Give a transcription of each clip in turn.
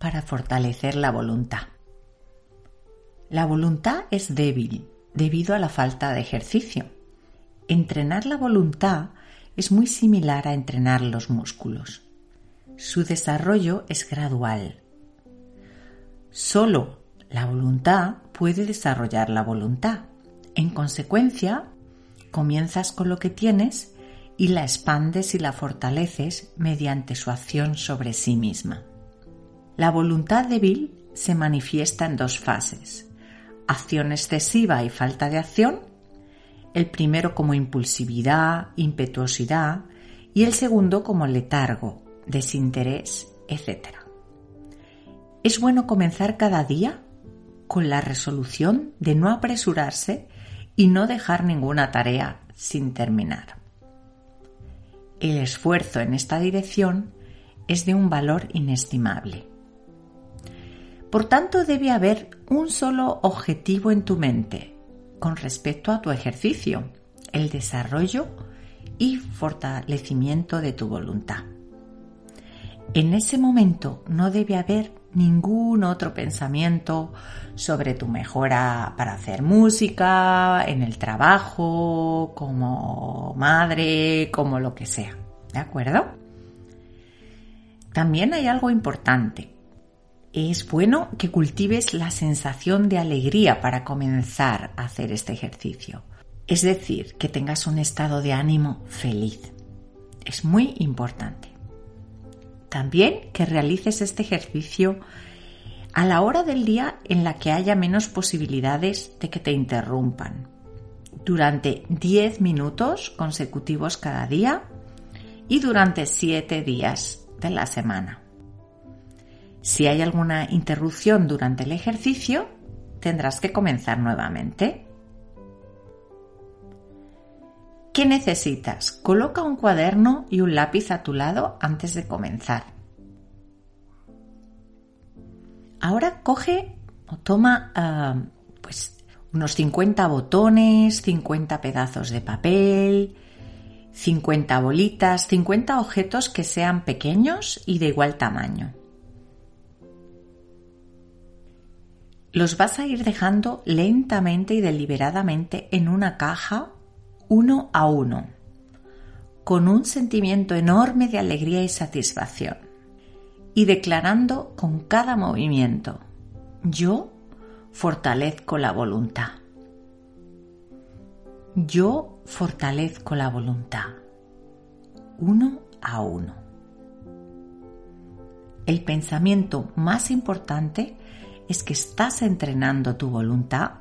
para fortalecer la voluntad. La voluntad es débil debido a la falta de ejercicio. Entrenar la voluntad es muy similar a entrenar los músculos. Su desarrollo es gradual. Solo la voluntad puede desarrollar la voluntad. En consecuencia, comienzas con lo que tienes y la expandes y la fortaleces mediante su acción sobre sí misma. La voluntad débil se manifiesta en dos fases. Acción excesiva y falta de acción. El primero como impulsividad, impetuosidad y el segundo como letargo, desinterés, etc. Es bueno comenzar cada día con la resolución de no apresurarse y no dejar ninguna tarea sin terminar. El esfuerzo en esta dirección es de un valor inestimable. Por tanto, debe haber un solo objetivo en tu mente con respecto a tu ejercicio, el desarrollo y fortalecimiento de tu voluntad. En ese momento no debe haber ningún otro pensamiento sobre tu mejora para hacer música, en el trabajo, como madre, como lo que sea. ¿De acuerdo? También hay algo importante es bueno que cultives la sensación de alegría para comenzar a hacer este ejercicio. Es decir, que tengas un estado de ánimo feliz. Es muy importante. También que realices este ejercicio a la hora del día en la que haya menos posibilidades de que te interrumpan. Durante 10 minutos consecutivos cada día y durante 7 días de la semana. Si hay alguna interrupción durante el ejercicio, tendrás que comenzar nuevamente. ¿Qué necesitas? Coloca un cuaderno y un lápiz a tu lado antes de comenzar. Ahora coge o toma ah, pues unos 50 botones, 50 pedazos de papel, 50 bolitas, 50 objetos que sean pequeños y de igual tamaño. Los vas a ir dejando lentamente y deliberadamente en una caja uno a uno, con un sentimiento enorme de alegría y satisfacción, y declarando con cada movimiento, yo fortalezco la voluntad. Yo fortalezco la voluntad, uno a uno. El pensamiento más importante es que estás entrenando tu voluntad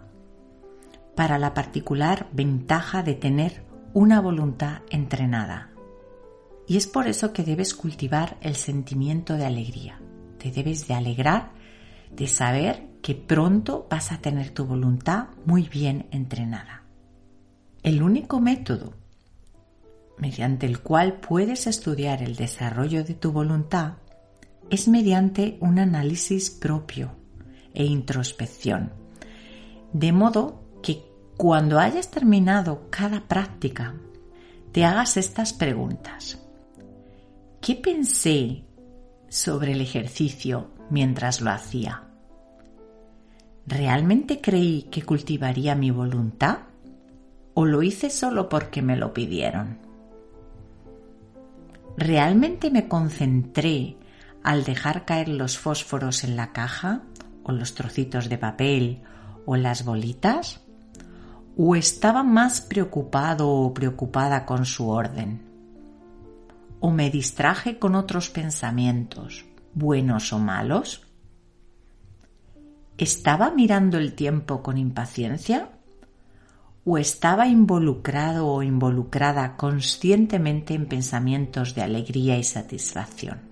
para la particular ventaja de tener una voluntad entrenada. Y es por eso que debes cultivar el sentimiento de alegría. Te debes de alegrar de saber que pronto vas a tener tu voluntad muy bien entrenada. El único método mediante el cual puedes estudiar el desarrollo de tu voluntad es mediante un análisis propio e introspección. De modo que cuando hayas terminado cada práctica, te hagas estas preguntas. ¿Qué pensé sobre el ejercicio mientras lo hacía? ¿Realmente creí que cultivaría mi voluntad? ¿O lo hice solo porque me lo pidieron? ¿Realmente me concentré al dejar caer los fósforos en la caja o los trocitos de papel o las bolitas? ¿O estaba más preocupado o preocupada con su orden? ¿O me distraje con otros pensamientos, buenos o malos? ¿Estaba mirando el tiempo con impaciencia? ¿O estaba involucrado o involucrada conscientemente en pensamientos de alegría y satisfacción?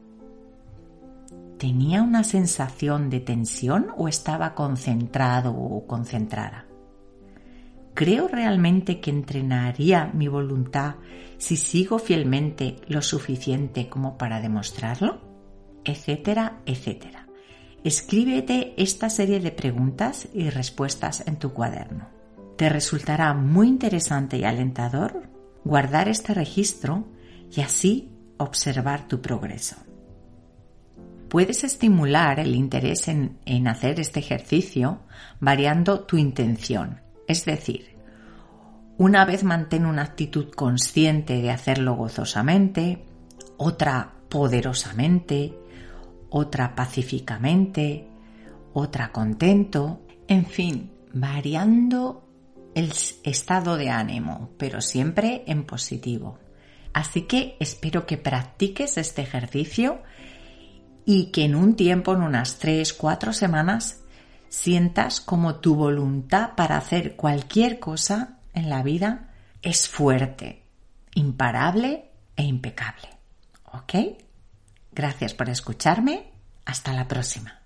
¿Tenía una sensación de tensión o estaba concentrado o concentrada? ¿Creo realmente que entrenaría mi voluntad si sigo fielmente lo suficiente como para demostrarlo? Etcétera, etcétera. Escríbete esta serie de preguntas y respuestas en tu cuaderno. Te resultará muy interesante y alentador guardar este registro y así observar tu progreso. Puedes estimular el interés en, hacer este ejercicio variando tu intención, es decir, una vez mantén una actitud consciente de hacerlo gozosamente, otra poderosamente, otra pacíficamente, otra contento, en fin, variando el estado de ánimo, pero siempre en positivo. Así que espero que practiques este ejercicio y que en un tiempo, en unas 3, 4 semanas, sientas como tu voluntad para hacer cualquier cosa en la vida es fuerte, imparable e impecable. ¿Ok? Gracias por escucharme. Hasta la próxima.